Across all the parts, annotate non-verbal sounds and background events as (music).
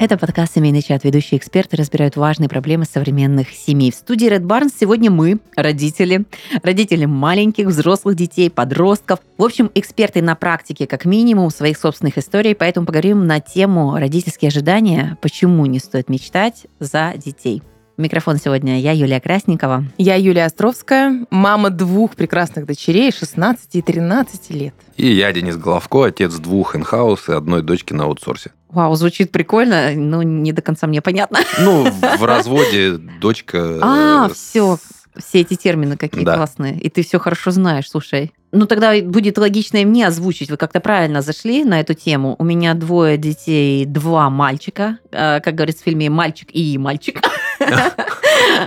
Это подкаст «Семейный чат». Ведущие эксперты разбирают важные проблемы современных семей. В студии Red Barns сегодня мы, родители, родители маленьких, взрослых детей, подростков. В общем, эксперты на практике, как минимум, своих собственных историй. Поэтому поговорим на тему родительские ожидания, почему не стоит мечтать за детей. Микрофон сегодня я, Юлия Красникова. Я Юлия Островская, мама двух прекрасных дочерей 16 и 13 лет. И я, Денис Головко, отец двух инхаус и одной дочки на аутсорсе. Вау, звучит прикольно, но не до конца мне понятно. Ну, (laughs) в разводе дочка... А, все, все эти термины какие Да. классные. И ты все хорошо знаешь, слушай. Ну, тогда будет логично и мне озвучить. Вы как-то правильно зашли на эту тему. У меня двое детей, два мальчика. Э, Как говорится в фильме «Мальчик и мальчик».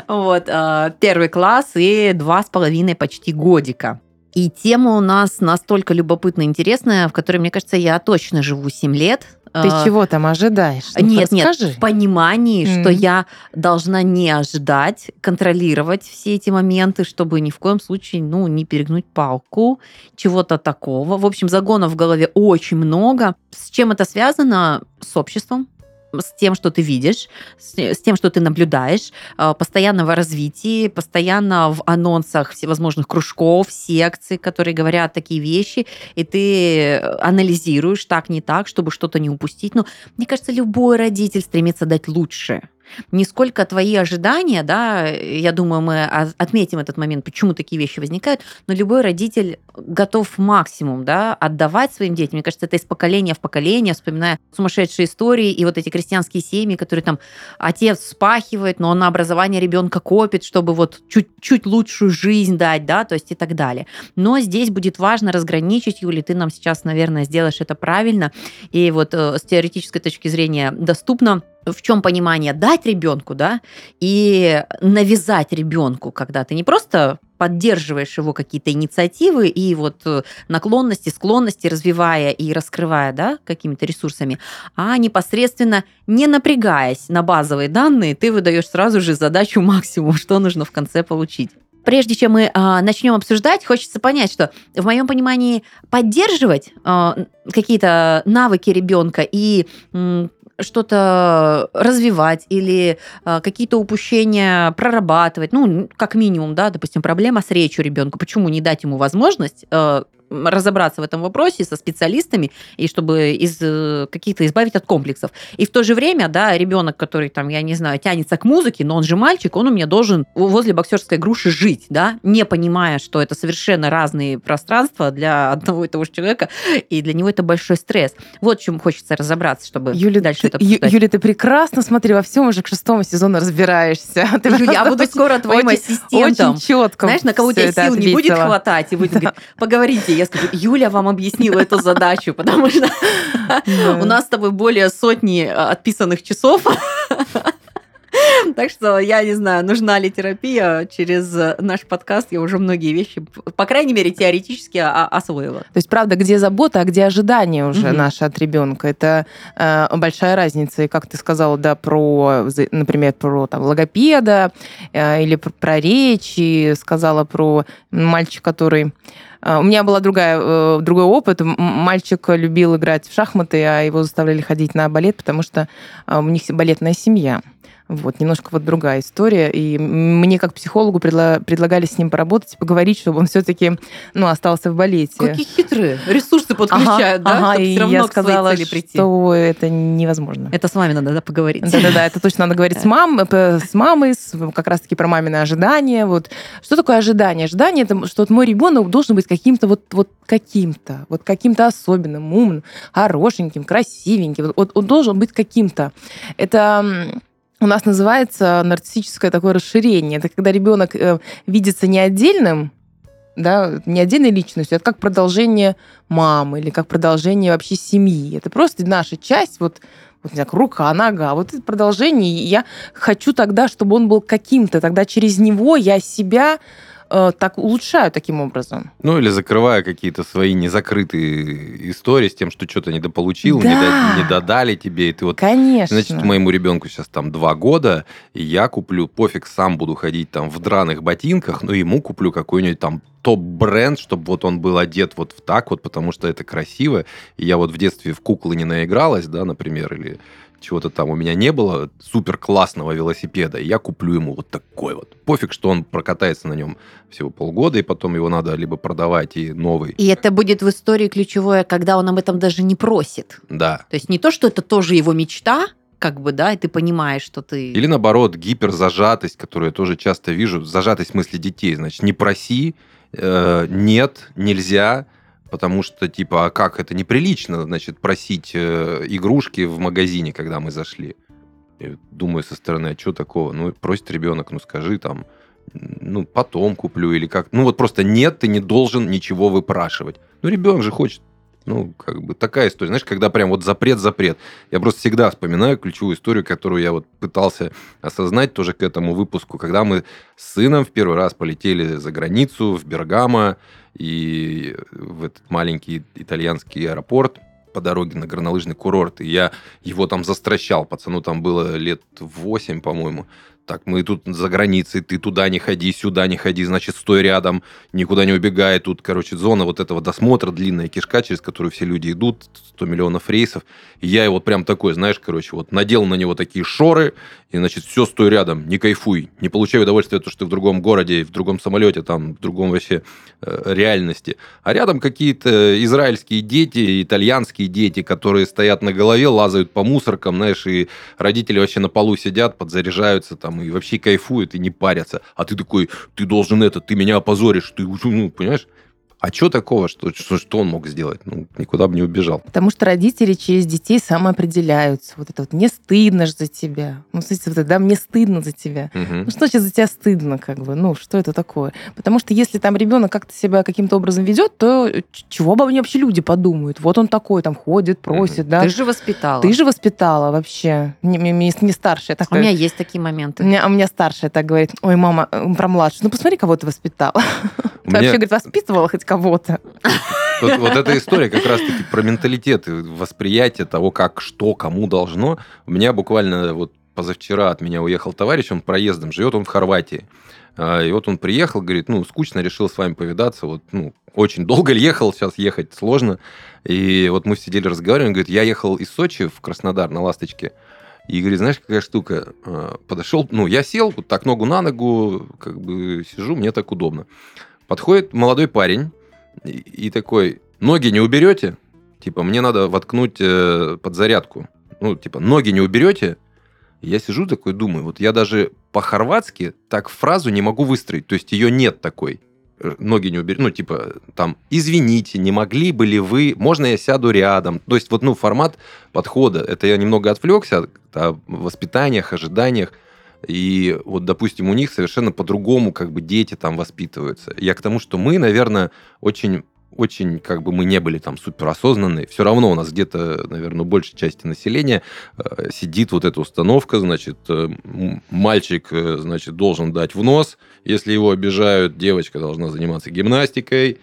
Вот. э, Первый класс и два с половиной почти годика. И тема у нас настолько любопытная и интересная, в которой, мне кажется, я точно живу 7 лет. Ты Э, чего там ожидаешь? Ну-ка, нет, нет, расскажи. в понимании, что Мгм. я должна не ожидать, контролировать все эти моменты, чтобы ни в коем случае, ну, не перегнуть палку, чего-то такого. В общем, загонов в голове очень много. С чем это связано? С обществом, с тем, что ты видишь, с тем, что ты наблюдаешь, э, постоянного развития, постоянно в анонсах всевозможных кружков, секций, которые говорят такие вещи, и ты анализируешь так, не так, чтобы что-то не упустить. Но мне кажется, любой родитель стремится дать лучше. Не сколько твои ожидания, да, я думаю, мы отметим этот момент, почему такие вещи возникают, но любой родитель готов максимум, да, отдавать своим детям. Мне кажется, это из поколения в поколение, вспоминая сумасшедшие истории и вот эти крестьянские семьи, которые там отец вспахивает, но он на образование ребенка копит, чтобы вот чуть-чуть лучшую жизнь дать, да, то есть и так далее. Но здесь будет важно разграничить, Юли, ты нам сейчас, наверное, сделаешь это правильно, и вот э, с теоретической точки зрения доступно, в чем понимание дать ребенку, да, и навязать ребенку, когда ты не просто поддерживаешь его какие-то инициативы и вот э, наклонности, склонности развивая и раскрывая, да, какими-то ресурсами, а непосредственно не напрягаясь на базовые данные, ты выдаешь сразу же задачу максимум, что нужно в конце получить. Прежде чем мы а, начнем обсуждать, хочется понять, что в моем понимании поддерживать а, какие-то навыки ребенка и что-то развивать или а, какие-то упущения прорабатывать, ну, как минимум, да, допустим, проблема с речью ребенка. Почему не дать ему возможность э, разобраться в этом вопросе со специалистами и чтобы из э, каких-то избавить от комплексов. И в то же время, да, ребенок, который там, я не знаю, тянется к музыке, но он же мальчик, он у меня должен возле боксерской груши жить, да, не понимая, что это совершенно разные пространства для одного и того же человека, и для него это большой стресс. Вот в чем хочется разобраться, чтобы Юля, дальше ты, это обсуждать. Юля, ты прекрасно, смотри, во всем уже к шестому сезону разбираешься. (laughs) Ты Юля, я просто буду очень- скоро твоим очень- ассистентом. Очень четко. Знаешь, на кого у тебя сил не будет хватать, и будет говорить, (laughs) поговорите. Я скажу, Юля вам объяснила эту задачу, потому что у нас с тобой более сотни э, отписанных часов. (laughs) Так что я не знаю, нужна ли терапия. Через э, наш подкаст я уже многие вещи, по крайней мере, теоретически освоила. То есть, правда, где забота, а где ожидание уже Мгм. наше от ребенка. Это э, большая разница. И как ты сказала, да, про, например, про там, логопеда э, или про, про речь, и сказала про мальчика, который... э, У меня была другая, э, другой опыт. Мальчик любил играть в шахматы, а его заставляли ходить на балет, потому что у них балетная семья. Вот, немножко вот другая история. И мне как психологу предла- предлагали с ним поработать, поговорить, чтобы он все-таки ну, остался в балете. Какие хитрые ресурсы подключают, да, ага, и все равно я сказала, что это невозможно. Это с вами надо да, поговорить. Да-да-да, это точно надо говорить с, мам, с мамой, с- как раз-таки про мамины ожидания. Вот. Что такое ожидание? Ожидание – это что вот мой ребенок должен быть каким-то вот, вот каким-то, вот каким-то особенным, умным, хорошеньким, красивеньким. Вот он должен быть каким-то. Это у нас называется нарциссическое такое расширение. Это когда ребенок э, видится не отдельным, да, не отдельной личностью, это как продолжение мамы или как продолжение вообще семьи. Это просто наша часть, вот, вот не знаю, рука, нога, вот это продолжение. И я хочу тогда, чтобы он был каким-то, тогда через него я себя э, так улучшаю таким образом. Ну, или закрывая какие-то свои незакрытые истории с тем, что что-то недополучил, Да. не, до- не додали тебе, и ты вот Конечно. Значит, моему ребенку сейчас там два года, и я куплю, пофиг, сам буду ходить там в драных ботинках, но ему куплю какой-нибудь там топ-бренд, чтобы вот он был одет вот в так вот, потому что это красиво. И я вот в детстве в куклы не наигралась, да, например, или чего-то там у меня не было, супер классного велосипеда, и я куплю ему вот такой вот. Пофиг, что он прокатается на нем всего полгода, и потом его надо либо продавать и новый. И это будет в истории ключевое, когда он об этом даже не просит. Да. То есть не то, что это тоже его мечта, как бы, да, и ты понимаешь, что ты... Или наоборот, гиперзажатость, которую я тоже часто вижу. Зажатость в смысле детей. Значит, не проси, э, нет, нельзя, потому что, типа, а как, это неприлично, значит, просить э, игрушки в магазине, когда мы зашли. Я думаю со стороны, а что такого? Ну, просит ребенок, ну, скажи там, ну, потом куплю или как. Ну, вот просто нет, ты не должен ничего выпрашивать. Ну, ребенок же хочет. Ну, как бы такая история. Знаешь, когда прям вот запрет-запрет. Я просто всегда вспоминаю ключевую историю, которую я вот пытался осознать тоже к этому выпуску, когда мы с сыном в первый раз полетели за границу, в Бергамо, и в этот маленький итальянский аэропорт по дороге на горнолыжный курорт. И я его там застращал. Пацану там было лет 8, по-моему так, мы тут за границей, ты туда не ходи, сюда не ходи, значит, стой рядом, никуда не убегай. Тут, короче, зона вот этого досмотра, длинная кишка, через которую все люди идут, 100 миллионов рейсов. И я вот прям такой, знаешь, короче, вот надел на него такие шоры, и, значит, все, стой рядом, не кайфуй, не получай удовольствия, то, что ты в другом городе, в другом самолете, там, в другом вообще э, реальности. А рядом какие-то израильские дети, итальянские дети, которые стоят на голове, лазают по мусоркам, знаешь, и родители вообще на полу сидят, подзаряжаются там, и вообще кайфуют, и не парятся. А ты такой, ты должен это, ты меня опозоришь, ты, ну, понимаешь? А что такого, что, что, что он мог сделать? Ну, никуда бы не убежал. Потому что родители через детей самоопределяются. Вот это вот «мне стыдно же за тебя». Ну, смотрите, вот это, да, «мне стыдно за тебя». Угу. Ну, что значит за тебя стыдно, как бы? Ну, что это такое? Потому что если там ребенок как-то себя каким-то образом ведет, то чего бы они вообще люди подумают? Вот он такой, там, ходит, просит, угу. да? Ты же воспитала. Ты же воспитала вообще. Не, не, не, не старшая. Так, У меня есть такие моменты. у меня, а у меня старшая так говорит, ой, мама, про младшую, ну посмотри, кого ты воспитала. (laughs) Ты вообще, меня- говорит, воспитывала хоть кого-то. Вот, вот эта история как раз-таки про менталитет и восприятие того, как, что, кому должно. У меня буквально вот позавчера от меня уехал товарищ, он проездом живет, он в Хорватии. А, И вот он приехал, говорит, ну, скучно, решил с вами повидаться. Вот, ну, очень долго ехал, сейчас ехать сложно. И вот мы сидели, разговаривали, он говорит, я ехал из Сочи в Краснодар на «Ласточке». И говорит, знаешь, какая штука? А, Подошел, ну, я сел, вот так ногу на ногу, как бы сижу, мне так удобно. Подходит молодой парень и, и такой, ноги не уберете? Типа, мне надо воткнуть э, подзарядку. Ну, типа, ноги не уберете? Я сижу такой, думаю, вот я даже по-хорватски так фразу не могу выстроить. То есть ее нет такой. Э, Ноги не уберете. Ну, типа, там, извините, не могли бы ли вы... Можно я сяду рядом? То есть, вот, ну, формат подхода. Это я немного отвлекся от- о воспитаниях, ожиданиях. И вот, допустим, у них совершенно по-другому как бы дети там воспитываются. Я к тому, что мы, наверное, очень очень, как бы мы не были там суперосознанные, все равно у нас где-то, наверное, у большей части населения э, сидит вот эта установка, значит, э, мальчик, э, значит, должен дать в нос, если его обижают, девочка должна заниматься гимнастикой.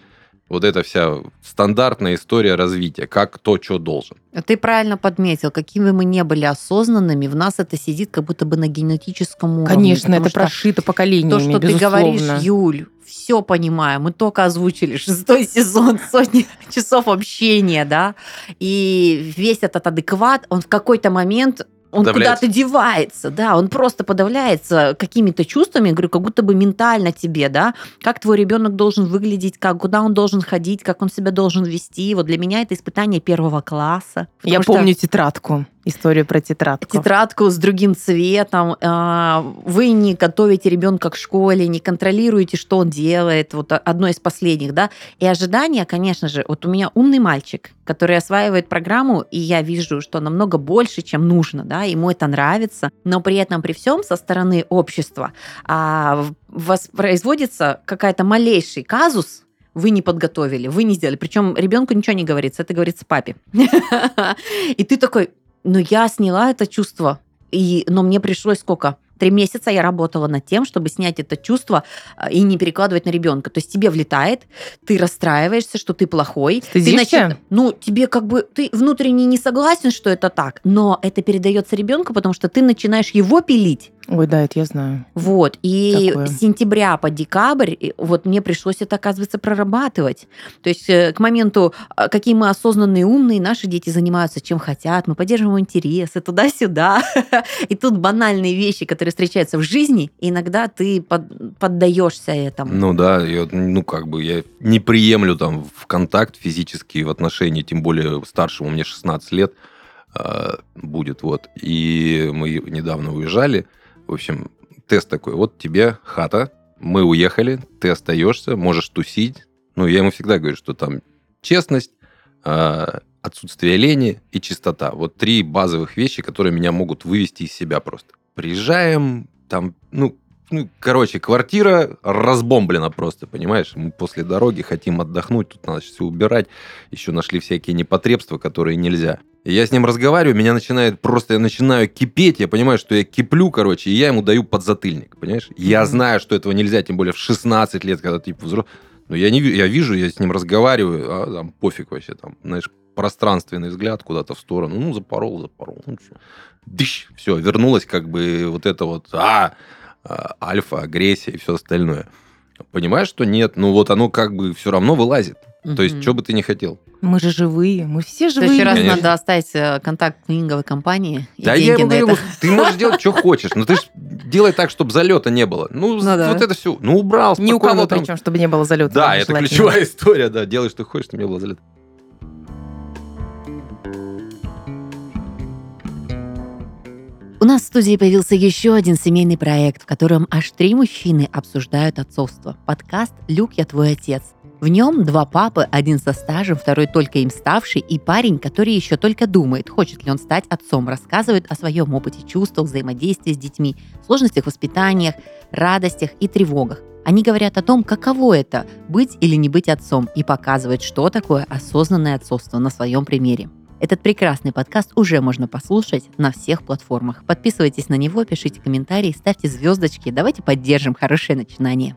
Вот это вся стандартная история развития, как кто что должен. Ты правильно подметил, какими мы не были осознанными, в нас это сидит как будто бы на генетическом уровне. Конечно, это прошито поколениями, То, что ты безусловно. говоришь, Юль, все понимаю. Мы только озвучили шестой сезон, (laughs) сотни часов общения, да, и весь этот адекват, он в какой-то момент он куда-то девается, да, он просто подавляется какими-то чувствами, говорю, как будто бы ментально тебе, да, как твой ребенок должен выглядеть, как, куда он должен ходить, как он себя должен вести. Вот для меня это испытание первого класса. Я что- помню тетрадку, историю про тетрадку. тетрадку с другим цветом, а, вы не готовите ребенка к школе, не контролируете, что он делает, вот одно из последних, да, и ожидания, конечно же, вот у меня умный мальчик, который осваивает программу, и я вижу, что намного больше, чем нужно, да, ему это нравится, но при этом, при всем, со стороны общества а, воспроизводится какая-то малейший казус, вы не подготовили, вы не сделали. Причем ребенку ничего не говорится, это говорится папе. (laughs) И ты такой, ну я сняла это чувство, и, но мне пришлось сколько? Три месяца я работала над тем, чтобы снять это чувство а, и не перекладывать на ребенка. То есть тебе влетает, ты расстраиваешься, что ты плохой. Ты начи- ну, тебе как бы, ты внутренне не согласен, что это так, но это передается ребенку, потому что ты начинаешь его пилить. Ой, да, это я знаю. Вот. И Такое. с сентября по декабрь вот мне пришлось это, оказывается, прорабатывать. То есть э, к моменту, а, какие мы осознанные, умные, наши дети занимаются чем хотят, мы поддерживаем интересы туда-сюда. (laughs) И тут банальные вещи, которые встречаются в жизни, иногда ты под- поддаешься этому. Ну да, я, ну как бы я не приемлю там в контакт физический в отношении, тем более старшему, мне 16 лет а, будет, вот. И мы недавно уезжали, в общем, тест такой, вот тебе хата, мы уехали, ты остаешься, можешь тусить. Ну, я ему всегда говорю, что там честность, а, отсутствие лени и чистота. Вот три базовых вещи, которые меня могут вывести из себя просто. Приезжаем, там, ну, ну, короче, квартира разбомблена просто, понимаешь? Мы после дороги хотим отдохнуть, тут надо все убирать. Еще нашли всякие непотребства, которые нельзя. И я с ним разговариваю, меня начинает просто, я начинаю кипеть, я понимаю, что я киплю, короче, и я ему даю подзатыльник, понимаешь? Я знаю, что этого нельзя, тем более в 16 лет, когда ты взрослый. Но я, не, я вижу, я с ним разговариваю, а там пофиг вообще, там, знаешь, пространственный взгляд куда-то в сторону. Ну, запорол, запорол. Ну, что? Дыщ, все, вернулась как бы вот это вот а, а, альфа, агрессия и все остальное. Понимаешь, что нет? Ну, вот оно как бы все равно вылазит. То есть, что бы ты не хотел. Мы же живые, мы все В живые. следующий раз Конечно. надо оставить э, контакт клининговой компании и Да я деньги ему на говорю, это. ты можешь делать, что хочешь, но ты ж делай так, чтобы залета не было. Ну, Ну да. вот это все. Ну, убрал. Ни у кого там. причем, чтобы не было залета. Да, это ключевая (laughs) история, да. Делай, что хочешь, чтобы не было залета. У нас в студии появился еще один семейный проект, в котором аж три мужчины обсуждают отцовство. Подкаст «Люк, я твой отец». В нем два папы, один со стажем, второй только им ставший, и парень, который еще только думает, хочет ли он стать отцом, рассказывает о своем опыте чувствах, взаимодействии с детьми, сложностях воспитаниях, радостях и тревогах. Они говорят о том, каково это – быть или не быть отцом, и показывают, что такое осознанное отцовство на своем примере. Этот прекрасный подкаст уже можно послушать на всех платформах. Подписывайтесь на него, пишите комментарии, ставьте звездочки. Давайте поддержим хорошее начинание.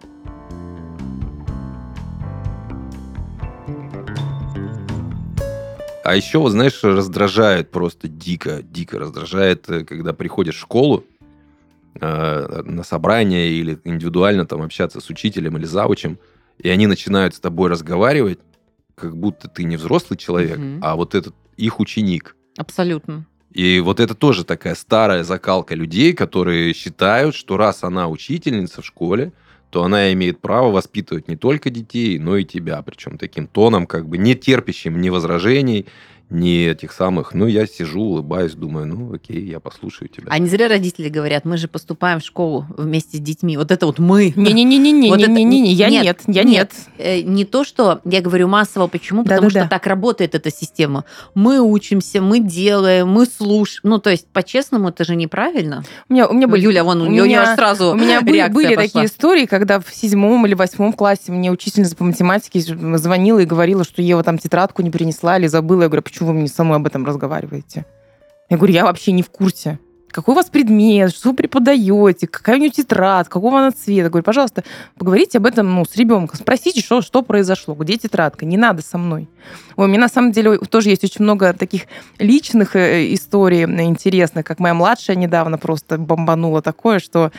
А еще, вот знаешь, раздражает просто дико, дико раздражает, э, когда приходишь в школу э, на собрание или индивидуально там общаться с учителем или заучем, и они начинают с тобой разговаривать, как будто ты не взрослый человек, Мгм. а вот этот их ученик. Абсолютно. И вот это тоже такая старая закалка людей, которые считают, что раз она учительница в школе, то она имеет право воспитывать не только детей, но и тебя. Причем таким тоном, как бы не терпящим ни возражений, ни этих самых. Ну, я сижу, улыбаюсь, думаю, ну, окей, я послушаю тебя. А не зря родители говорят, мы же поступаем в школу вместе с детьми. Вот это вот мы. Не-не-не-не-не, Вот не-не-не, я нет, нет, я нет. нет. Э, Не то, что я говорю массово, почему? Потому что так работает эта система. Мы учимся, мы делаем, мы слушаем. Ну, то есть, по-честному, это же неправильно. У меня, у меня Ну, были... Юля, вон, у, у нее меня- сразу У меня были, были пошла. такие истории, когда в седьмом или восьмом классе мне учительница по математике звонила и говорила, что Ева там тетрадку не принесла или забыла. Я говорю, почему вы мне со мной об этом разговариваете? Я говорю, я вообще не в курсе. Какой у вас предмет, что вы преподаете, какая у нее тетрадка, какого она цвета. Я говорю, пожалуйста, поговорите об этом ну, с ребенком, спросите, что, что произошло, где тетрадка, не надо со мной. Ой, у меня на самом деле тоже есть очень много таких личных э, историй интересных, как моя младшая недавно просто бомбанула такое, что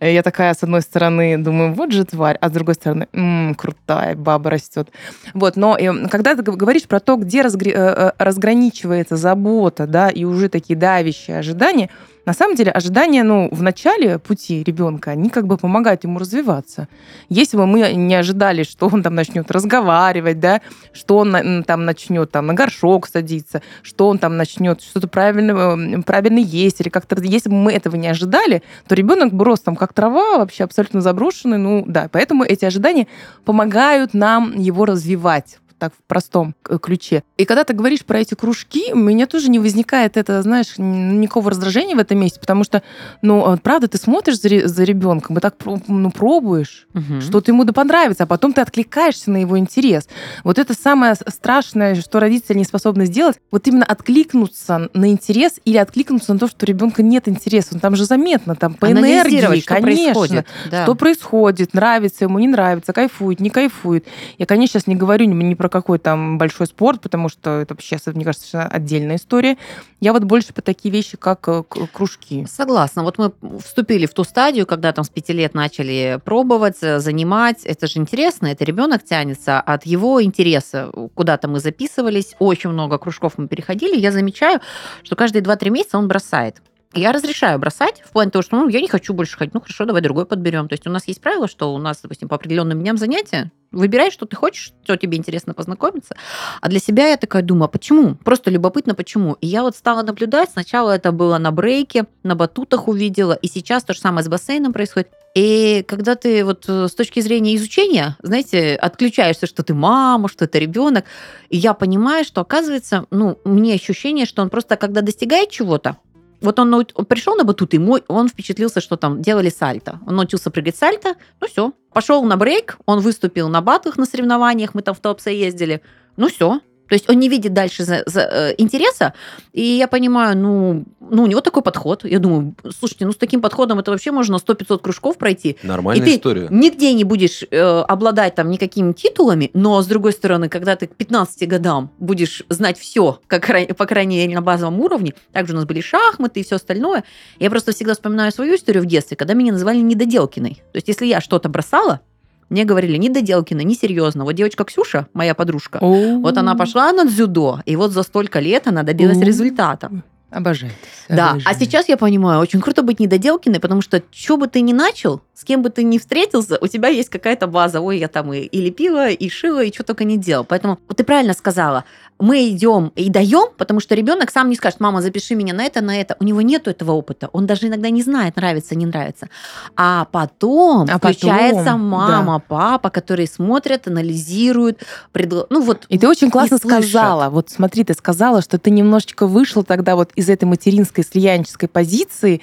я такая, с одной стороны, думаю, вот же тварь, а с другой стороны, «М, крутая баба растет. Вот, но э, когда ты говоришь про то, где разгри- э, э, разграничивается забота, да, и уже такие давящие ожидания, на самом деле ожидания, ну, в начале пути ребенка, они как бы помогают ему развиваться. Если бы мы не ожидали, что он там начнет разговаривать, да, что он там начнет там на горшок садиться, что он там начнет что-то правильно, э, правильно есть или как-то... Если бы мы этого не ожидали, то ребенок бы рос там как трава, вообще абсолютно заброшенный. Ну да, поэтому эти ожидания помогают нам его развивать так в простом э, ключе. И когда ты говоришь про эти кружки, у меня тоже не возникает это, знаешь, никакого раздражения в этом месте, потому что, ну, э, правда, ты смотришь за, за ребенком и так ну, пробуешь, Мгм. что-то ему да понравится, а потом ты откликаешься на его интерес. Вот это самое страшное, что родители не способны сделать, вот именно откликнуться на интерес или откликнуться на то, что у ребенка нет интереса. Ну, Там же заметно, там по энергии, что конечно. происходит. Да. Что происходит, нравится ему, не нравится, кайфует, не кайфует. Я, конечно, сейчас не говорю ни про про какой там большой спорт, потому что это сейчас, мне кажется, совершенно отдельная история. Я вот больше по такие вещи, как э, кружки. Согласна. Вот мы вступили в ту стадию, когда там с пяти лет начали пробовать, э, занимать. Это же интересно, это ребенок тянется от его интереса. Куда-то мы записывались, очень много кружков мы переходили. Я замечаю, что каждые 2-3 месяца он бросает. Я разрешаю бросать в плане того, что ну, я не хочу больше ходить. Ну хорошо, давай другой подберем. То есть у нас есть правило, что у нас, допустим, по определенным дням занятия. Выбирай, что ты хочешь, что тебе интересно познакомиться. А для себя я такая думаю, а почему? Просто любопытно, почему. И я вот стала наблюдать. Сначала это было на брейке, на батутах увидела. И сейчас то же самое с бассейном происходит. И когда ты вот э, с точки зрения изучения, знаете, отключаешься, что ты мама, что это ребенок, и я понимаю, что оказывается, ну, мне ощущение, что он просто, когда достигает чего-то, вот он, пришел на батут, мой, он впечатлился, что там делали сальто. Он научился прыгать сальто, ну все. Пошел на брейк, он выступил на батлах на соревнованиях, мы там в Топсе ездили. Ну все. То есть он не видит дальше за- за, э, интереса, и я понимаю, ну, ну, у него такой подход. Я думаю, слушайте, ну, с таким подходом это вообще можно 100-500 кружков пройти. Нормальная И история. Нигде не будешь э, обладать там никакими титулами, но, с другой стороны, когда ты к 15 годам будешь знать все, как, по крайней мере, на базовом уровне, также у нас были шахматы и все остальное, я просто всегда вспоминаю свою историю в детстве, когда меня называли недоделкиной. То есть, если я что-то бросала, мне говорили, недоделкина, несерьезно. Вот девочка Ксюша, моя подружка, вот она пошла на дзюдо, и вот за столько лет она добилась результата. Обожаю. Да, а сейчас я понимаю, очень круто быть недоделкиной, потому что что бы ты ни начал, с кем бы ты ни встретился, у тебя есть какая-то база. Ой, я там и, и лепила, и шила, и что только не делал. Поэтому вот ты правильно сказала, мы идем и даем, потому что ребенок сам не скажет, мама, запиши меня на это, на это. У него нету этого опыта. Он даже иногда не знает, нравится, не нравится. А потом А включается потом, мама, папа, которые смотрят, анализируют, предла- ну вот И ты очень классно сказала. Вот смотри, ты сказала, что ты немножечко вышла тогда вот из этой материнской слиянческой позиции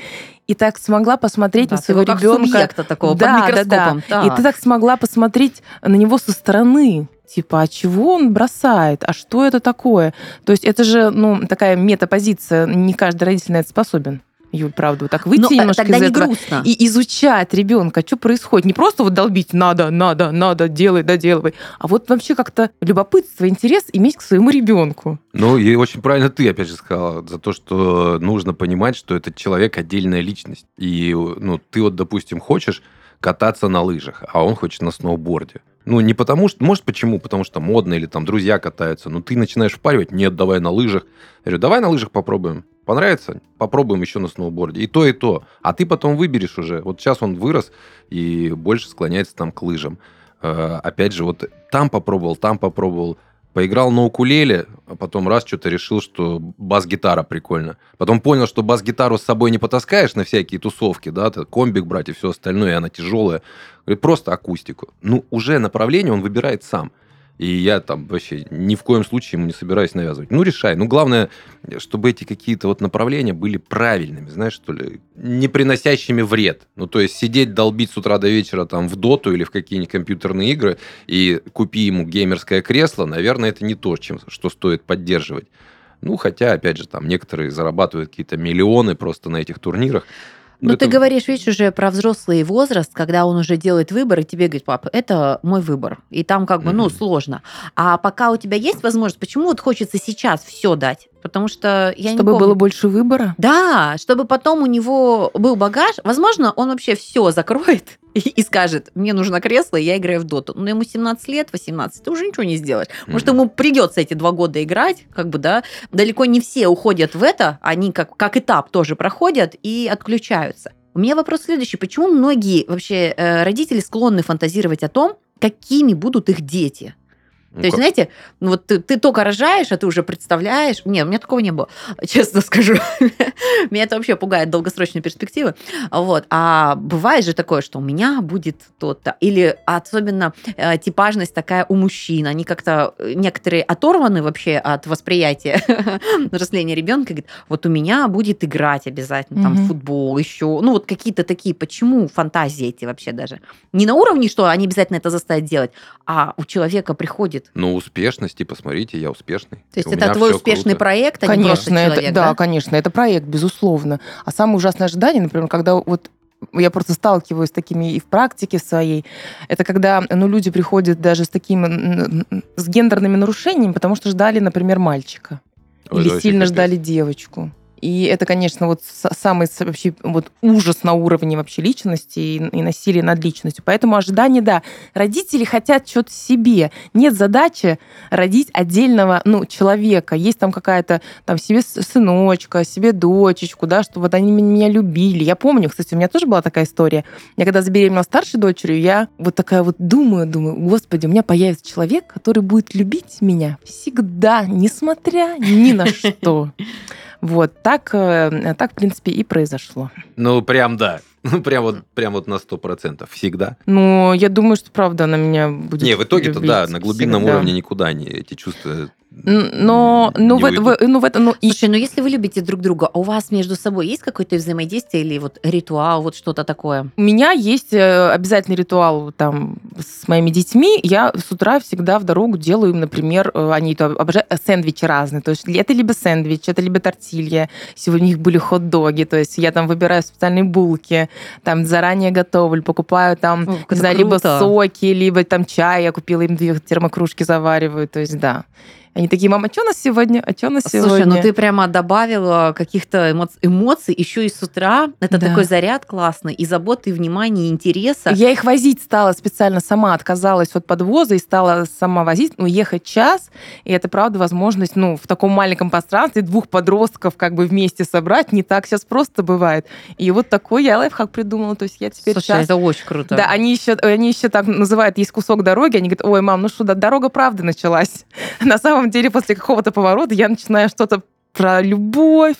и так смогла посмотреть да, на своего как ребенка. такого Да, под да, да. микроскопом. И ты так смогла посмотреть на него со стороны. Типа, а чего он бросает? А что это такое? То есть это же, ну, такая метапозиция. Не каждый родитель на это способен. Юль, правда, вот так выйти Но, э, немножко тогда из не этого грустно. и изучать ребенка, что происходит. Не просто вот долбить надо, надо, надо, делай, доделывай, а вот вообще как-то любопытство, интерес иметь к своему ребенку. Ну, и очень правильно ты, опять же, сказала, за то, что нужно понимать, что этот человек отдельная личность. И, ну, ты вот, допустим, хочешь кататься на лыжах, а он хочет на сноуборде. Ну, не потому что... Может, почему? Потому что модно или там друзья катаются. Но ты начинаешь впаривать, нет, давай на лыжах. Я говорю, давай на лыжах попробуем. Понравится? Попробуем еще на сноуборде. И то, и то. А ты потом выберешь уже. Вот сейчас он вырос и больше склоняется там к лыжам. Э, Опять же, вот там попробовал, там попробовал. Поиграл на укулеле, а потом раз что-то решил, что бас-гитара прикольно. Потом понял, что бас-гитару с собой не потаскаешь на всякие тусовки, да, ты комбик брать и все остальное, и она тяжелая. Говорит, просто акустику. Ну, уже направление он выбирает сам. И я там вообще ни в коем случае ему не собираюсь навязывать. Ну, решай. Ну, главное, чтобы эти какие-то вот направления были правильными, знаешь, что ли, не приносящими вред. Ну, то есть сидеть, долбить с утра до вечера там в доту или в какие-нибудь компьютерные игры и купи ему геймерское кресло, наверное, это не то, чем, что стоит поддерживать. Ну, хотя, опять же, там некоторые зарабатывают какие-то миллионы просто на этих турнирах. Но Ну, ты это- говоришь, видишь, уже про взрослый возраст, когда он уже делает выбор, и тебе говорит, папа, это мой выбор. И там как бы, ну, Мгм. сложно. А пока у тебя есть возможность, почему вот хочется сейчас все дать? Потому что я не Чтобы помню. было больше выбора. Да, чтобы потом у него был багаж. Возможно, он вообще все закроет и, (laughs) и скажет, мне нужно кресло, и я играю в доту. Но ему 17 лет, 18, ты уже ничего не сделаешь. Может, Мгм. ему придется эти два года играть, как бы, да. Далеко не все уходят в это, они как, как этап тоже проходят и отключаются. У меня вопрос следующий. Почему многие вообще э, родители склонны фантазировать о том, какими будут их дети? Ну, То есть, как- знаете, ну вот ты, ты только рожаешь, а ты уже представляешь. Нет, у меня такого не было, (laughs) честно скажу. (laughs) Меня это вообще пугает долгосрочные перспективы. Вот. А бывает же такое, что у меня будет то-то. Или особенно э, типажность такая у мужчин. Они как-то э, некоторые оторваны вообще от восприятия (laughs) взросления ребенка. Говорят, вот у меня будет играть обязательно там футбол еще. Ну вот какие-то такие. Почему фантазии эти вообще даже? Не на уровне, что они обязательно это заставят делать, а у человека приходит Ну, успешность, типа, смотрите, я успешный. то есть это твой успешный круто. проект, а не просто Конечно, это, человек, да, да? конечно, это проект, безусловно. А самое ужасное ожидание, например, когда вот я просто сталкиваюсь с такими и в практике своей, это когда ну, люди приходят даже с такими, с гендерными нарушениями, потому что ждали, например, мальчика. Ой, или да, сильно ждали девочку. И это, конечно, вот самый вообще вот ужас на уровне вообще личности и, и насилие над личностью. Поэтому ожидание, да, родители хотят что-то себе. Нет задачи родить отдельного, ну, человека. Есть там какая-то там себе сыночка, себе дочечку, да, что вот они меня любили. Я помню, кстати, у меня тоже была такая история. Я когда забеременела старшей дочерью, я вот такая вот думаю, думаю, господи, у меня появится человек, который будет любить меня всегда, несмотря ни на что. Вот, так, э, так, в принципе, и произошло. Ну, прям да. (laughs) Ну, прям вот, прям вот на сто процентов. Всегда. Но я думаю, что правда она меня будет Не, в итоге-то да, на глубинном всегда. уровне никуда не эти чувства Но, ну, не в, это- уйдут. в- ну, в это, ну, и Слушай, ну если вы любите друг друга, а у вас между собой есть какое-то взаимодействие или вот ритуал, вот что-то такое? У меня есть э, обязательный ритуал там с моими детьми. Я с утра всегда в дорогу делаю им, например, э, они это обожают э, сэндвичи разные. То есть это либо сэндвич, это либо тортилья. Сегодня у них были хот-доги. То есть я там выбираю специальные булки, там заранее готовлю, покупаю там, О, не знаю, либо соки, либо там чай. Я купила им две термокружки, завариваю. То есть да. Они такие, мама, что у нас сегодня? А что у нас сегодня? Слушай, ну ты прямо добавила каких-то эмо- эмоций еще и с утра. Это Да. такой заряд классный и заботы, и внимания, и интереса. Я их возить стала специально сама, отказалась от подвоза и стала сама возить, ну, ехать час, и это, правда, возможность, ну, в таком маленьком пространстве двух подростков как бы вместе собрать, не так сейчас просто бывает. И вот такой я лайфхак придумала, то есть я теперь Слушай, час... это очень круто. Да, они еще, они еще так называют, есть кусок дороги, они говорят, ой, мам, ну что, дорога правда началась. (laughs) На самом деле, после какого-то поворота я начинаю что-то про любовь,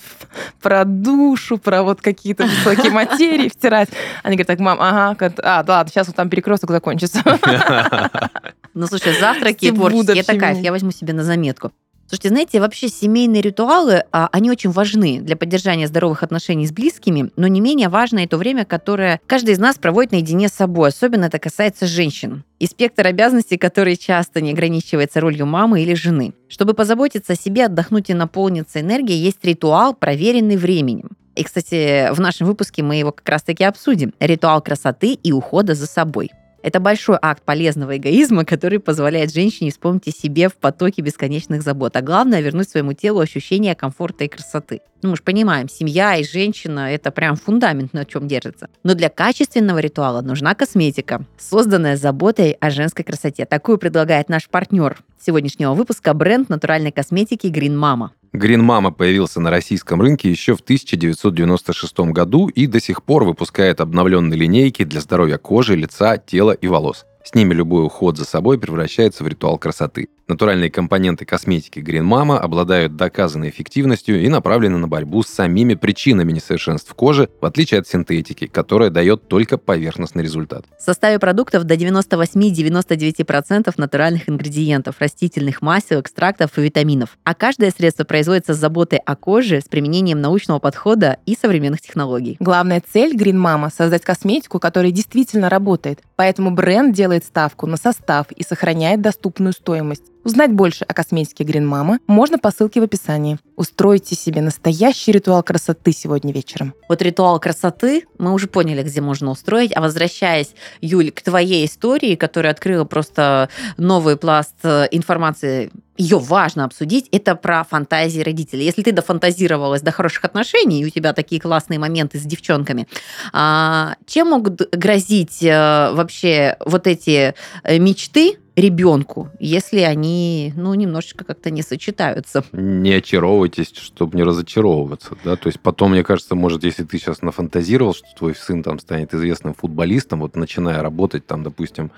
про душу, про вот какие-то высокие (laughs) материи втирать. Они говорят, так, мам, ага, как- а, да ладно, сейчас вот там перекресток закончится. (laughs) (laughs) Ну, слушай, завтраки Стебу творческие, это кайф, я возьму себе на заметку. Слушайте, знаете, вообще семейные ритуалы, а, они очень важны для поддержания здоровых отношений с близкими, но не менее важно и то время, которое каждый из нас проводит наедине с собой. Особенно это касается женщин. И спектр обязанностей, который часто не ограничивается ролью мамы или жены. Чтобы позаботиться о себе, отдохнуть и наполниться энергией, есть ритуал, проверенный временем. И, кстати, в нашем выпуске мы его как раз-таки обсудим. Ритуал красоты и ухода за собой. Это большой акт полезного эгоизма, который позволяет женщине вспомнить о себе в потоке бесконечных забот. А главное, вернуть своему телу ощущение комфорта и красоты. Ну, мы же понимаем, семья и женщина – это прям фундамент, на чем держится. Но для качественного ритуала нужна косметика, созданная заботой о женской красоте. Такую предлагает наш партнер сегодняшнего выпуска – бренд натуральной косметики Green Mama. Green Mama появился на российском рынке еще в 1996 году и до сих пор выпускает обновленные линейки для здоровья кожи, лица, тела и волос. С ними любой уход за собой превращается в ритуал красоты. Натуральные компоненты косметики Green Mama обладают доказанной эффективностью и направлены на борьбу с самими причинами несовершенств кожи, в отличие от синтетики, которая дает только поверхностный результат. В составе продуктов до 98-99% натуральных ингредиентов, растительных масел, экстрактов и витаминов. А каждое средство производится с заботой о коже, с применением научного подхода и современных технологий. Главная цель Green Mama – создать косметику, которая действительно работает. Поэтому бренд делает ставку на состав и сохраняет доступную стоимость. Узнать больше о косметике Green Mama можно по ссылке в описании. Устройте себе настоящий ритуал красоты сегодня вечером. Вот ритуал красоты мы уже поняли, где можно устроить. А возвращаясь, Юль, к твоей истории, которая открыла просто новый пласт э, информации, ее важно обсудить, это про фантазии родителей. Если ты дофантазировалась до хороших отношений, и у тебя такие классные моменты с девчонками, а, чем могут грозить э, вообще вот эти э, мечты ребенку, если они, ну, немножечко как-то не сочетаются? Не очаровывайтесь, чтобы не разочаровываться. Да? То есть потом, мне кажется, может, если ты сейчас нафантазировал, что твой сын там станет известным футболистом, вот начиная работать там, допустим,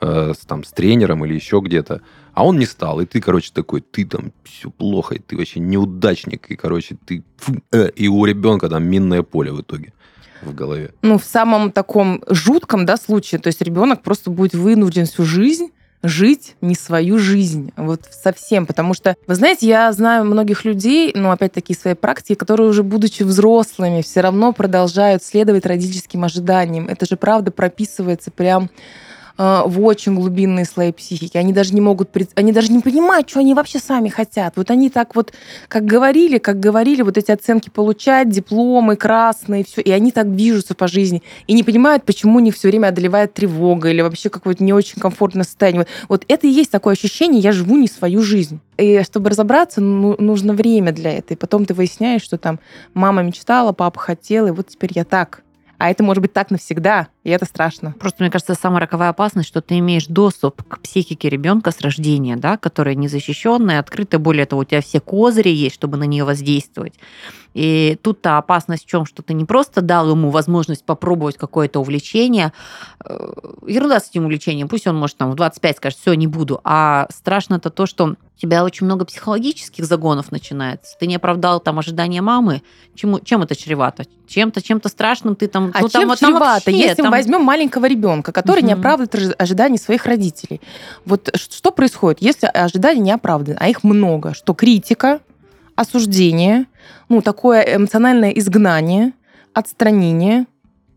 э, с, там, с тренером или еще где-то, а он не стал, и ты, короче, такой, ты там все плохо, и ты вообще неудачник, и, короче, ты... фу, э, и у ребенка там минное поле в итоге в голове. Ну, в самом таком жутком да, случае, то есть ребенок просто будет вынужден всю жизнь жить не свою жизнь, вот совсем, потому что, вы знаете, я знаю многих людей, ну, опять-таки, из своей практики, которые уже, будучи взрослыми, все равно продолжают следовать родительским ожиданиям. Это же, правда, прописывается прям в очень глубинные слои психики. Они даже не могут, они даже не понимают, что они вообще сами хотят. Вот они так вот, как говорили, как говорили, вот эти оценки получать, дипломы красные, все, и они так движутся по жизни и не понимают, почему них все время одолевает тревога или вообще какое-то не очень комфортное состояние. Вот это и есть такое ощущение, я живу не свою жизнь. И чтобы разобраться, ну, нужно время для этого. И потом ты выясняешь, что там мама мечтала, папа хотел, и вот теперь я так. А это может быть так навсегда, и это страшно. Просто, мне кажется, самая роковая опасность, что ты имеешь доступ к психике ребенка с рождения, да, которая незащищенная, открытая. Более того, у тебя все козыри есть, чтобы на нее воздействовать. И тут-то опасность в чем, что ты не просто дал ему возможность попробовать какое-то увлечение, э, ерунда с этим увлечением, пусть он может там в 25 скажет, все, не буду, а страшно это то, что у тебя очень много психологических загонов начинается. Ты не оправдал там ожидания мамы. Чему, чем это чревато? Чем-то, чем-то страшным ты там... А ну, чем там, чревато? вообще, Если там... возьмем маленького ребенка, который угу. не оправдывает ожиданий своих родителей. Вот что происходит, если ожидания не оправданы, а их много? Что критика, осуждение, ну, такое эмоциональное изгнание, отстранение,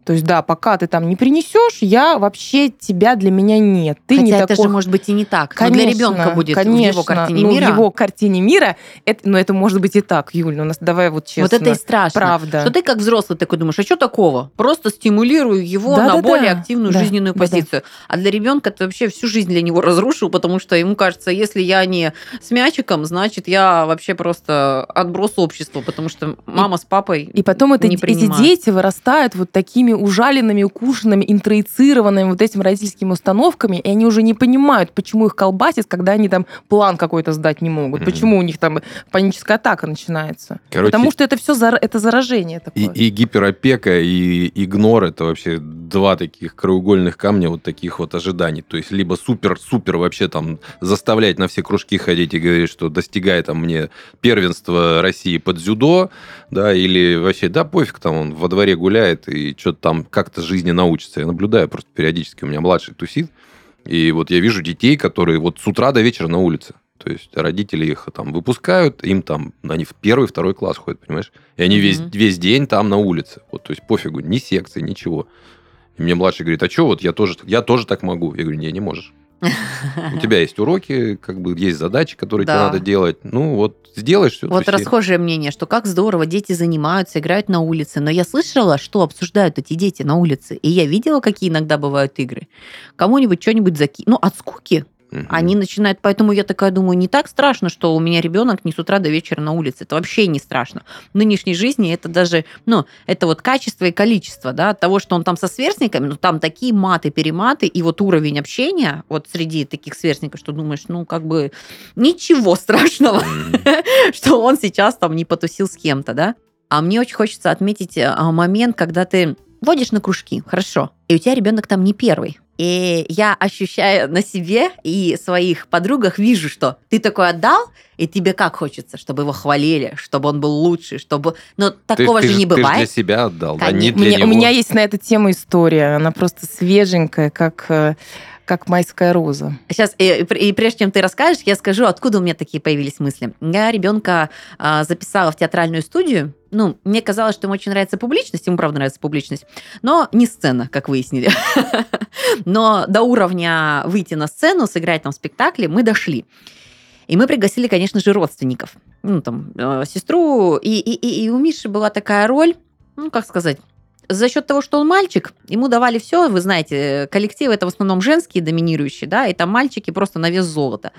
то есть, да, пока ты там не принесешь, я вообще тебя для меня нет. Ты Хотя не это такой... же может быть и не так. Конечно, но для ребенка будет конечно, в его картине ну, мира. В его картине мира, это, ну, это может быть и так, Юль, ну, нас давай вот честно. Вот это и страшно. Правда. Что ты как взрослый такой думаешь, а что такого? Просто стимулирую его Да, на да, более да. активную Да, жизненную да, да. позицию. А для ребенка ты вообще всю жизнь для него разрушил, потому что ему кажется, если я не с мячиком, значит, я вообще просто отброс общества, потому что мама с папой И потом это, эти дети вырастают вот такими ужаленными, укушенными, интроицированными вот этими родительскими установками, и они уже не понимают, почему их колбасит, когда они там план какой-то сдать не могут, Мгм. почему у них там паническая атака начинается. Короче, Потому что это все это заражение И, такое. и гиперопека, и игнор это вообще два таких краеугольных камня вот таких вот ожиданий. То есть либо супер-супер вообще там заставлять на все кружки ходить и говорить, что достигай там мне первенства России под дзюдо, да, или вообще, да, пофиг, там он во дворе гуляет и что-то там как-то жизни научится. Я наблюдаю просто периодически, у меня младший тусит, и вот я вижу детей, которые вот с утра до вечера на улице. То есть родители их там выпускают, им там, они в первый, второй класс ходят, понимаешь? И они весь, Мгм. весь день там на улице. Вот, то есть пофигу, ни секции, ничего. И мне младший говорит, а что, вот я тоже, я тоже так могу. Я говорю, не, не можешь. У тебя есть уроки, как бы есть задачи, которые тебе надо делать. Ну, вот сделаешь все. Вот расхожее мнение, что как здорово, дети занимаются, играют на улице. Но я слышала, что обсуждают эти дети на улице. И я видела, какие иногда бывают игры. Кому-нибудь что-нибудь заки... Ну, от скуки они начинают... Поэтому я такая думаю, не так страшно, что у меня ребенок не с утра до вечера на улице. Это вообще не страшно. В нынешней жизни это даже... Ну, это вот качество и количество, да, от того, что он там со сверстниками, ну, там такие маты, перематы, и вот уровень общения вот среди таких сверстников, что думаешь, ну, как бы ничего (laughs) страшного что он сейчас там не потусил с кем-то, да? А мне очень хочется отметить а, момент, когда ты водишь на кружки, хорошо, и у тебя ребенок там не первый. И я ощущаю на себе и своих подругах, вижу, что ты такой отдал, и тебе как хочется, чтобы его хвалили, чтобы он был лучше, чтобы... Но такого ты, же не Ты же для бывает. себя отдал, да, не Конечно. для Мне- него. У меня есть на эту тему история. Она просто свеженькая, как, э, как майская роза. Сейчас, и, и прежде чем ты расскажешь, я скажу, откуда у меня такие появились мысли. Я ребенка а, записала в театральную студию. Ну, мне казалось, что ему очень нравится публичность, ему правда нравится публичность, но не сцена, как выяснили. (laughs) Но до уровня выйти на сцену, сыграть там в спектакле мы дошли. И мы пригласили, конечно же, родственников. Ну, там, э, сестру. И, и, и, и у Миши была такая роль, ну, как сказать, за счет того, что он мальчик, ему давали все, вы знаете, коллективы это в основном женские, доминирующие, да, и там мальчики просто на вес золота.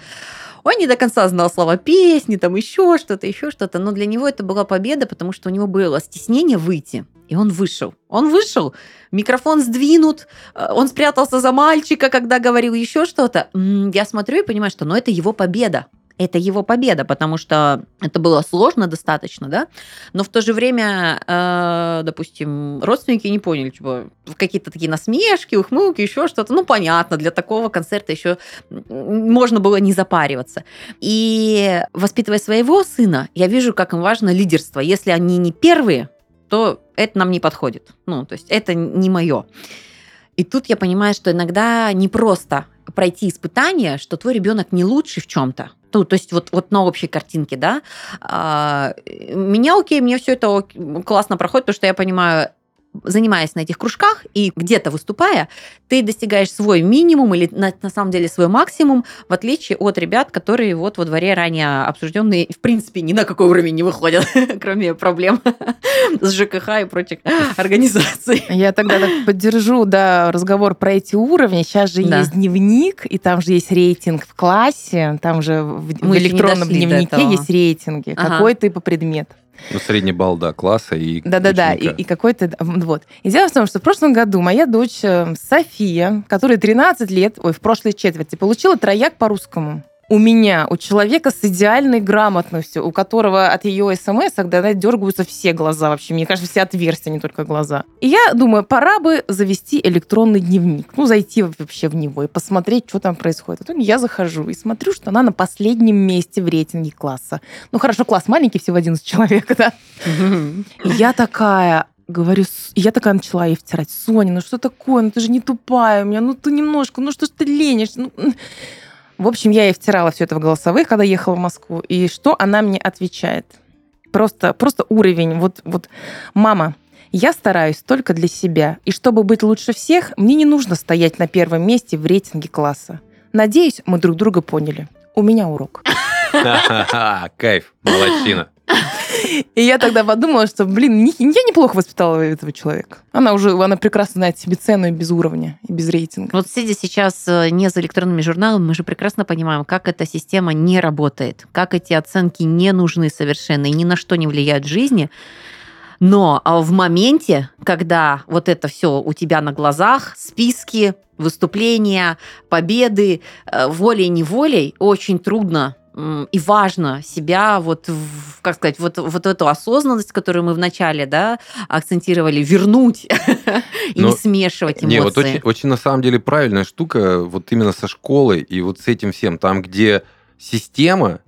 Он не до конца знал слова песни, там еще что-то, еще что-то, но для него это была победа, потому что у него было стеснение выйти, и он вышел. Он вышел, микрофон сдвинут, э, он спрятался за мальчика, когда говорил еще что-то. Я смотрю и понимаю, что ну, это его победа. Это его победа, потому что это было сложно достаточно, да, но в то же время, э, допустим, родственники не поняли, типа, какие-то такие насмешки, ухмылки, еще что-то. Ну, понятно, для такого концерта еще можно было не запариваться. И воспитывая своего сына, я вижу, как им важно лидерство. Если они не первые, то это нам не подходит. Ну, то есть это не мое. И тут я понимаю, что иногда не просто пройти испытание, что твой ребенок не лучший в чем-то. Ну, то есть вот, вот на общей картинке, да. А, меня окей, мне все это классно проходит, потому что я понимаю, занимаясь на этих кружках и где-то выступая, ты достигаешь свой минимум или на, на самом деле свой максимум, в отличие от ребят, которые вот во дворе ранее обсужденные, в принципе, ни на какой уровень не выходят, (laughs) кроме проблем (laughs) с ЖКХ и прочих организаций. Я тогда так поддержу, да, разговор про эти уровни. Сейчас же Да. есть дневник, и там же есть рейтинг в классе, там же в, в Мы не электронном дошли дневнике есть рейтинги. Ага. Какой ты по предмету. Ну, средний балл, да, класса и Да-да-да, и, и какой-то... Вот. И дело в том, что в прошлом году моя дочь э, София, которой 13 лет, ой, в прошлой четверти, получила трояк по русскому. У меня, у человека с идеальной грамотностью, у которого от ее смс когда дергаются все глаза вообще. Мне кажется, все отверстия, не только глаза. И я думаю, пора бы завести электронный дневник. Ну, зайти вообще в него и посмотреть, что там происходит. Итоге я захожу и смотрю, что она на последнем месте в рейтинге класса. Ну, хорошо, класс маленький, всего 11 человек, да. Я такая, говорю, «С- и я такая начала ей втирать, Соня, ну что такое, ну ты же не тупая у меня, ну ты немножко, ну что ж ты ленишься? Ну, м». В общем, я ей втирала все это в голосовых, когда ехала в Москву. И что она мне отвечает? Просто, просто уровень. Вот, вот, мама, я стараюсь только для себя. И чтобы быть лучше всех, мне не нужно стоять на первом месте в рейтинге класса. Надеюсь, мы друг друга поняли. У меня урок. (laughs) Кайф, молодчина. И я тогда подумала, что, блин, я неплохо воспитала этого человека. Она уже, она прекрасно знает себе цену и без уровня, и без рейтинга. Вот сидя сейчас э, не за электронными журналами, мы же прекрасно понимаем, как эта система не работает, как эти оценки не нужны совершенно и ни на что не влияют в жизни. Но а в моменте, когда вот это все у тебя на глазах, списки, выступления, победы, э, волей-неволей, очень трудно и важно себя вот, в- как сказать, вот, вот эту осознанность, которую мы вначале да, акцентировали, вернуть (laughs) и не смешивать эмоции. Не, вот очень, очень на самом деле правильная штука, вот именно со школой и вот с этим всем, там, где система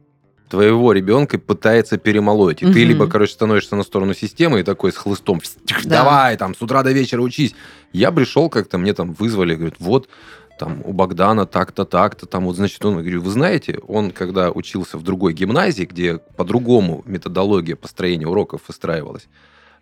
твоего ребенка пытается перемолоть. И ты Мгм. либо, короче, становишься на сторону системы и такой с хлыстом, Да. давай, там, с утра до вечера учись. Я пришел как-то, мне там вызвали, говорят, вот, там, у Богдана так-то, так-то, там, вот, значит, он, говорю, вы знаете, он, когда учился в другой гимназии, где по-другому методология построения уроков выстраивалась,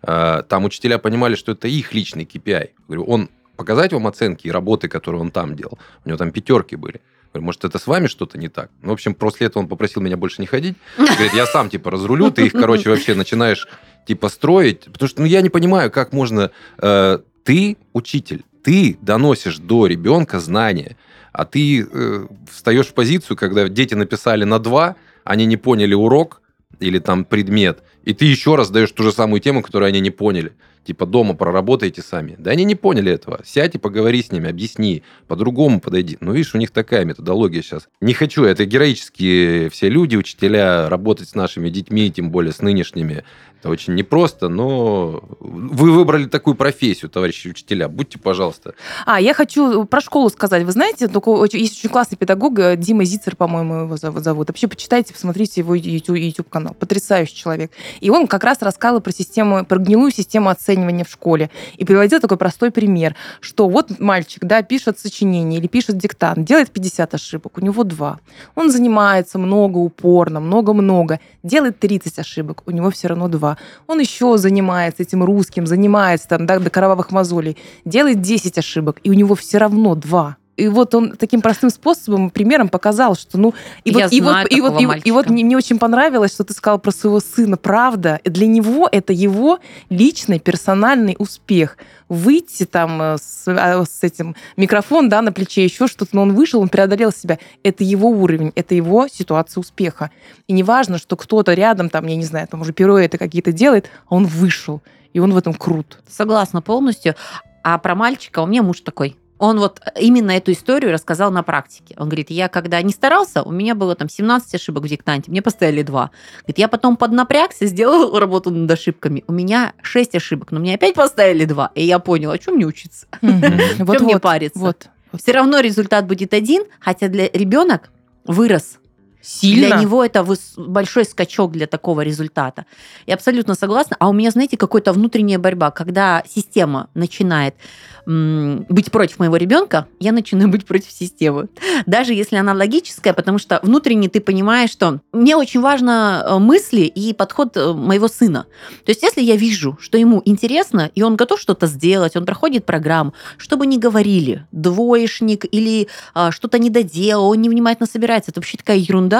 э, там учителя понимали, что это их личный KPI. Говорю, он показать вам оценки и работы, которые он там делал. У него там пятерки были. Говорю, может, это с вами что-то не так? Ну, в общем, после этого он попросил меня больше не ходить. Говорит, я сам, типа, разрулю, ты их, короче, вообще начинаешь, типа, строить. Потому что, ну, я не понимаю, как можно... э, ты учитель, ты доносишь до ребенка знания, а ты э, встаешь в позицию, когда дети написали на два, они не поняли урок или там предмет, и ты еще раз даешь ту же самую тему, которую они не поняли. Типа дома проработайте сами. Да они не поняли этого. Сядь и поговори с ними, объясни, по-другому подойди. Ну, видишь, у них такая методология сейчас. Не хочу, это героические все люди, учителя, работать с нашими детьми, тем более с нынешними. Это очень непросто, но вы выбрали такую профессию, товарищи учителя. Будьте, пожалуйста. А, я хочу про школу сказать. Вы знаете, только есть очень классный педагог, э, Дима Зицер, по-моему, его зовут. Вообще, почитайте, посмотрите его YouTube, канал. Потрясающий человек. И он как раз рассказывал про систему, про гнилую систему оценивания в школе. И приводил такой простой пример, что вот мальчик, да, пишет сочинение или пишет диктант, делает 50 ошибок, у него 2. Он занимается много, упорно, много-много, делает 30 ошибок, у него все равно 2. Он еще занимается этим русским, занимается там, да, до кровавых мозолей, делает 10 ошибок, и у него все равно 2. И вот он таким простым способом, примером показал, что ну и Я вот и вот и вот, и, и вот мне, мне очень понравилось, что ты сказал про своего сына, правда. Для него это его личный персональный успех. Выйти там э, с, а, с этим микрофон, да, на плече еще что-то, но он вышел, он преодолел себя. Это его уровень, это его ситуация успеха. И не важно, что кто-то рядом, там, я не знаю, там уже пируэты какие-то делает, а он вышел, и он в этом крут. Согласна полностью. А про мальчика у меня муж такой. Он вот именно эту историю рассказал на практике. Он говорит, я когда не старался, у меня было там 17 ошибок в диктанте, мне поставили 2. Говорит, я потом поднапрягся, сделал (laughs) работу над ошибками, у меня 6 ошибок, но мне опять поставили 2. И я понял, а чем мне учиться? (laughs) Вот, Чем мне париться? Все равно результат будет один, хотя для ребенок вырос. Сильно. Для него это большой скачок для такого результата. Я абсолютно согласна. А у меня, знаете, какая-то внутренняя борьба. Когда система начинает быть против моего ребенка, я начинаю быть против системы. Даже если она логическая, потому что внутренне ты понимаешь, что мне очень важно э, мысли и подход э, моего сына. То есть если я вижу, что ему интересно, и он готов что-то сделать, он проходит программу, что бы ни говорили, двоечник или а, что-то не доделал, он невнимательно собирается, это вообще такая ерунда.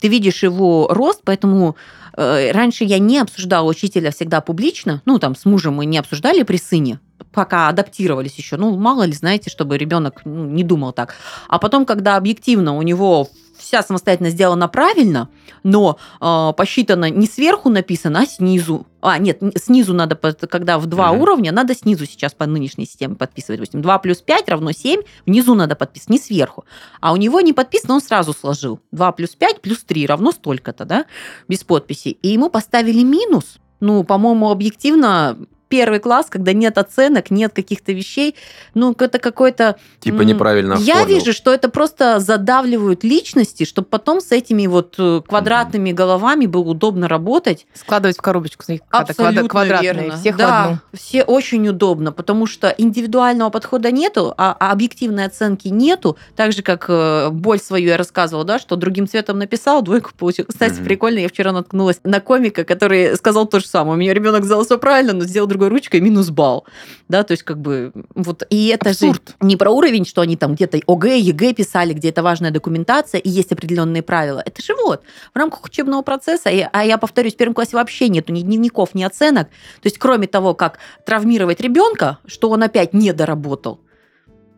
Ты видишь его рост, поэтому э, раньше я не обсуждала учителя всегда публично, ну там с мужем мы не обсуждали при сыне, пока адаптировались еще. Ну, мало ли, знаете, чтобы ребенок ну, не думал так. А потом, когда объективно у него вся самостоятельно сделана правильно, но э, посчитано не сверху написано, а снизу. А, нет, снизу надо, когда в два Мгм. уровня, надо снизу сейчас по нынешней системе подписывать. Допустим, 2 плюс 5 равно 7, внизу надо подписывать, не сверху. А у него не подписано, он сразу сложил. 2 плюс 5 плюс 3 равно столько-то, да, без подписи. И ему поставили минус. Ну, по-моему, объективно, первый класс, когда нет оценок, нет каких-то вещей, ну, это какой-то Типа неправильно я оформил. вижу, что это просто задавливают личности, чтобы потом с этими вот э, квадратными головами было удобно работать. Складывать в коробочку, какая-то Абсолютно квадра- квадратная, верно. всех в да, одну. все очень удобно, потому что индивидуального подхода нету, а, а объективной оценки нету. Так же, как э, боль свою я рассказывала, да, что другим цветом написал, двойку получил. Кстати, Мгм. прикольно, я вчера наткнулась на комика, который сказал то же самое. У меня ребенок сделал все правильно, но сделал другой ручкой минус балл. Да, то есть как бы вот, и это Абсурд. же не про уровень, что они там где-то ОГЭ, ЕГЭ писали, где это важная документация, и есть определенные правила. Это же вот в рамках учебного процесса, и- а я повторюсь, в первом классе вообще нету ни дневников, ни оценок. То есть кроме того, как травмировать ребенка, что он опять не доработал,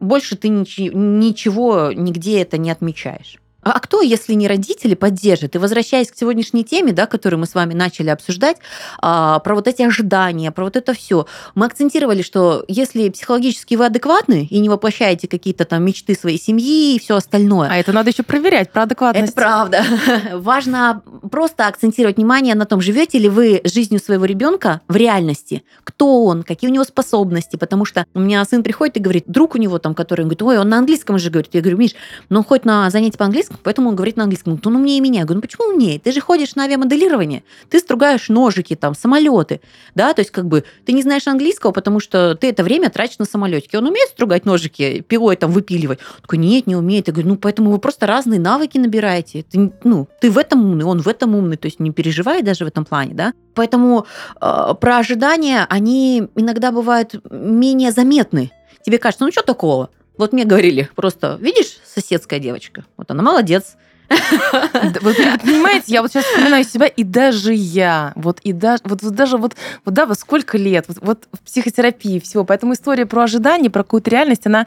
больше ты ничего нигде это не отмечаешь. А кто, если не родители, поддержит? И возвращаясь к сегодняшней теме, да, которую мы с вами начали обсуждать, а, про вот эти ожидания, про вот это все, мы акцентировали, что если психологически вы адекватны и не воплощаете какие-то там мечты своей семьи и все остальное, А это надо еще проверять про адекватность. это правда. (laughs) Важно просто акцентировать внимание на том, живете ли вы жизнью своего ребенка в реальности, кто он, какие у него способности, потому что у меня сын приходит и говорит, друг у него там, который говорит, ой, он на английском же говорит. Я говорю, Миш, ну он ходит на занятия по английскому, поэтому он говорит на английском. Он умнее меня. Я говорю, ну почему умнее? Ты же ходишь на авиамоделирование, ты стругаешь ножики, там, самолеты, да, то есть как бы ты не знаешь английского, потому что ты это время тратишь на самолетики. Он умеет стругать ножики, пилой там выпиливать? Он такой, нет, не умеет. Я говорю, ну поэтому вы просто разные навыки набираете. Ты, ну, ты в этом умный, он в этом умный, то есть не переживай даже в этом плане, да. Поэтому э, про ожидания, они иногда бывают менее заметны. Тебе кажется, ну что такого? Вот мне говорили просто, видишь, соседская девочка, вот она молодец. Вы понимаете, я вот сейчас вспоминаю себя, и даже я, вот и даже, вот, вот даже вот, вот да, вот сколько лет, вот, вот в психотерапии всего, поэтому история про ожидание, про какую-то реальность, она,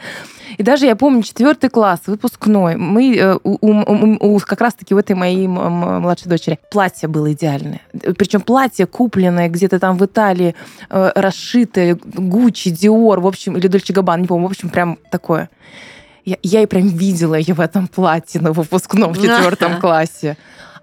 и даже я помню четвертый класс, выпускной, мы э, у, у- у- как раз-таки у этой моей младшей дочери платье было идеальное, причем платье купленное где-то там в Италии, э, расшитое, Гуччи, Диор, в общем, или Дольче Габбана, не помню, в общем, прям такое. Я, я и прям видела ее в этом платье на выпускном в четвертом классе.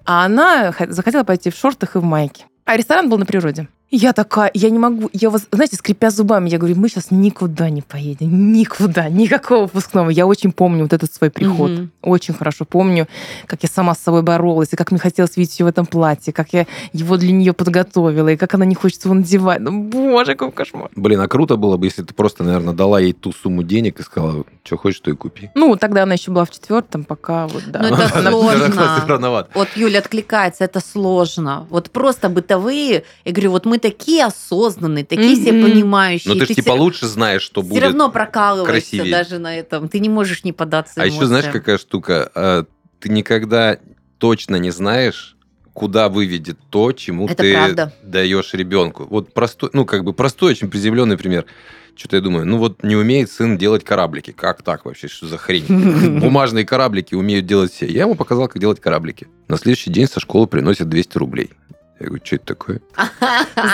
А она захотела пойти в шортах и в майке. А ресторан был на природе. Я такая, я не могу, я, вот, знаете, скрипя зубами, я говорю, мы сейчас никуда не поедем, никуда, никакого выпускного. Я очень помню вот этот свой приход. Мгм. Очень хорошо помню, как я сама с собой боролась, и как мне хотелось видеть ее в этом платье, как я его для нее подготовила, и как она не хочет его надевать. Ну, боже, какой кошмар. Блин, а круто было бы, если ты просто, наверное, дала ей ту сумму денег и сказала, что хочешь, то и купи. Ну, тогда она еще была в четвертом, пока вот, да. Ну, это (laughs) сложно. Вот Юля откликается, это сложно. Вот просто бытовые, я говорю, вот мы такие осознанные, такие все Мгм. понимающие. Ну ты ж типа все, лучше знаешь, что все будет. равно прокалываешься красивее. даже на этом. Ты не можешь не поддаться А еще знаешь, эмоциям. какая штука? А, Ты никогда точно не знаешь, куда выведет то, чему Это ты правда. даешь ребенку. Вот простой, ну как бы простой, очень приземленный пример. Что-то я думаю, ну вот не умеет сын делать кораблики. Как так вообще? Что за хрень? (laughs) Бумажные кораблики умеют делать все. Я ему показал, как делать кораблики. На следующий день со школы приносят 200 рублей. Я говорю, что это такое? (laughs)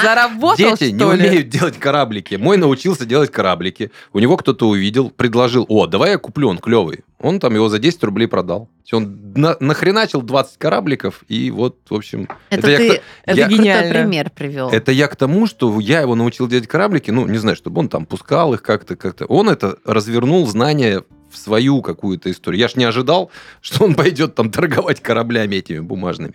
Заработал, Дети что не ли? умеют делать кораблики. Мой научился делать кораблики. У него кто-то увидел, предложил, о, давай я куплю, он клевый. Он там его за 10 рублей продал. Он на, нахреначил 20 корабликов, и вот, в общем... Это, я ты к- Это я- крутой гениально. пример привел. это я к тому, что я его научил делать кораблики, ну, не знаю, чтобы он там пускал их как-то, как-то. Он это развернул знания в свою какую-то историю. Я ж не ожидал, что он пойдет там торговать кораблями этими бумажными.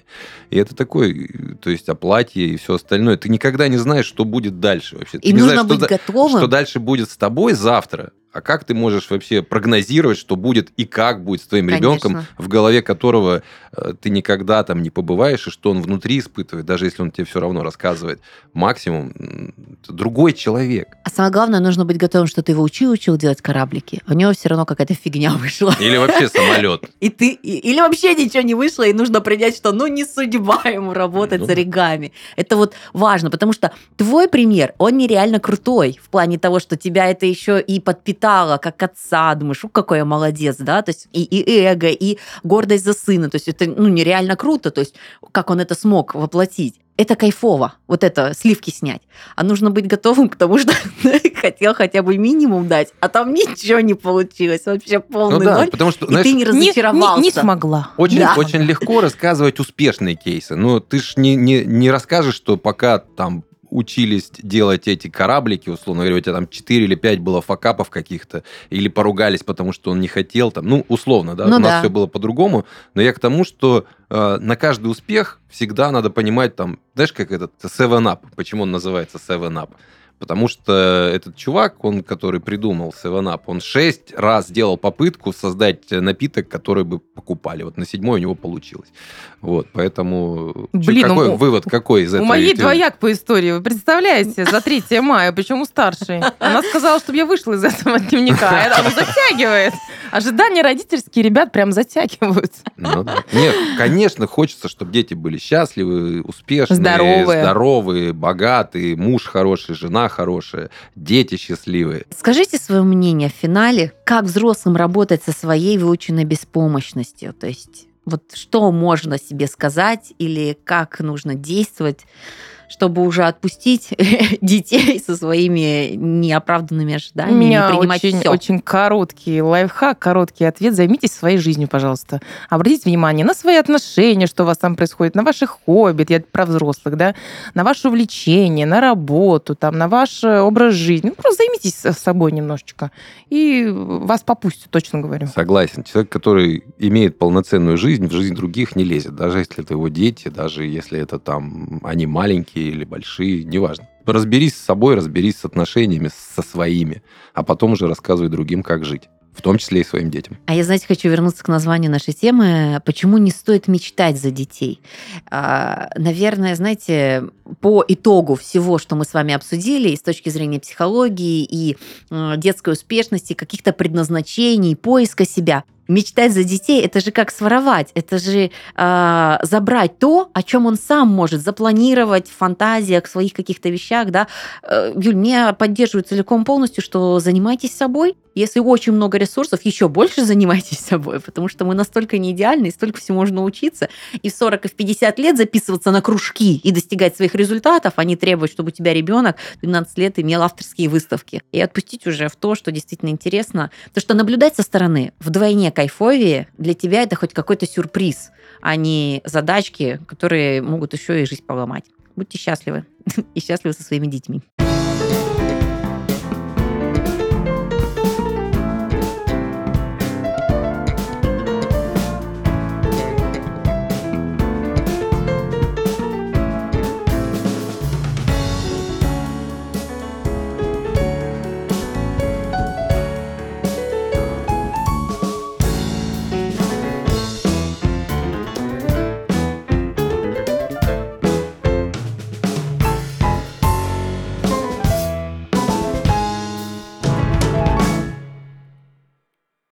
И это такой, то есть оплатье и все остальное. Ты никогда не знаешь, что будет дальше вообще. Ты И не нужно знаешь, что быть да- готовым. что дальше будет с тобой завтра. А как ты можешь вообще прогнозировать, что будет и как будет с твоим Конечно. ребенком, в голове которого э, ты никогда там не побываешь, и что он внутри испытывает, даже если он тебе все равно рассказывает. Максимум другой человек. А самое главное, нужно быть готовым, что ты его учил, учил делать кораблики. У него все равно какая-то фигня (laughs) вышла. Или вообще самолет. И ты, или вообще ничего не вышло, и нужно принять, что ну не судьба (laughs) ему работать Ну с оригами. Это вот важно, потому что твой пример, он нереально крутой в плане того, что тебя это еще и подпитало, как отца, думаешь, у какой я молодец, да, то есть и, и эго, и гордость за сына, то есть это ну нереально круто, то есть как он это смог воплотить. Это кайфово, вот это, сливки снять. А нужно быть готовым к тому, (laughs) что хотел хотя бы минимум дать, а там ничего не получилось, вообще полный Ну да, ноль. потому что, И знаешь, ты не Не, разочаровался. не- не смогла. Очень, Да. очень легко рассказывать успешные кейсы. Но ты ж не, не, не расскажешь, что пока там учились делать эти кораблики, условно говоря, у тебя там 4 или 5 было факапов каких-то, или поругались, потому что он не хотел, там, ну, условно, да, Ну у нас да. все было по-другому, но я к тому, что э, на каждый успех всегда надо понимать, там, знаешь, как этот Seven Up, почему он называется Seven Up? Потому что этот чувак, он, который придумал Seven Up, он шесть раз сделал попытку создать напиток, который бы покупали. Вот на седьмой у него получилось. Вот, поэтому... Блин, какой у- вывод какой из У этого? моей двояк по истории. Вы представляете, за 3 мая, причем у старшей. Она сказала, чтобы я вышла из этого дневника. А это она затягивает. Ожидания родительские ребят прям затягивают. Ну да. Нет, конечно, хочется, чтобы дети были счастливы, успешные, Здоровые. здоровые, богатые, муж хороший, жена хорошая, дети счастливые. Скажите свое мнение в финале, как взрослым работать со своей выученной беспомощностью? То есть вот что можно себе сказать или как нужно действовать, чтобы уже отпустить (laughs) детей со своими неоправданными У ожиданиями, меня и принимать очень, все. очень короткий лайфхак, короткий ответ. Займитесь своей жизнью, пожалуйста. Обратите внимание на свои отношения, что у вас там происходит, на ваши хобби, я про взрослых, да, на ваше увлечение, на работу, там, на ваш э, образ жизни. Ну, просто займитесь собой немножечко, и вас попустят, точно говорю. Согласен. Человек, который имеет полноценную жизнь, в жизнь других не лезет. Даже если это его дети, даже если это там они маленькие или большие, неважно. Разберись с собой, разберись с отношениями со своими, а потом уже рассказывай другим, как жить. В том числе и своим детям. А я, знаете, хочу вернуться к названию нашей темы. Почему не стоит мечтать за детей? А, Наверное, знаете, по итогу всего, что мы с вами обсудили, и с точки зрения психологии и э, детской успешности, каких-то предназначений, поиска себя, мечтать за детей это же как своровать, это же а, забрать то, о чем он сам может запланировать в фантазиях, в своих каких-то вещах, да. Э, Юль, мне поддерживаю целиком полностью, что занимайтесь собой. Если очень много ресурсов, еще больше занимайтесь собой, потому что мы настолько не идеальны, и столько всего можно учиться. И в 40, и в 50 лет записываться на кружки и достигать своих результатов, а не требовать, чтобы у тебя ребенок 12 лет имел авторские выставки. И отпустить уже в то, что действительно интересно. То, что наблюдать со стороны вдвойне кайфовее, для тебя это хоть какой-то сюрприз, а не задачки, которые могут еще и жизнь поломать. Будьте счастливы. (laughs) И счастливы со своими детьми.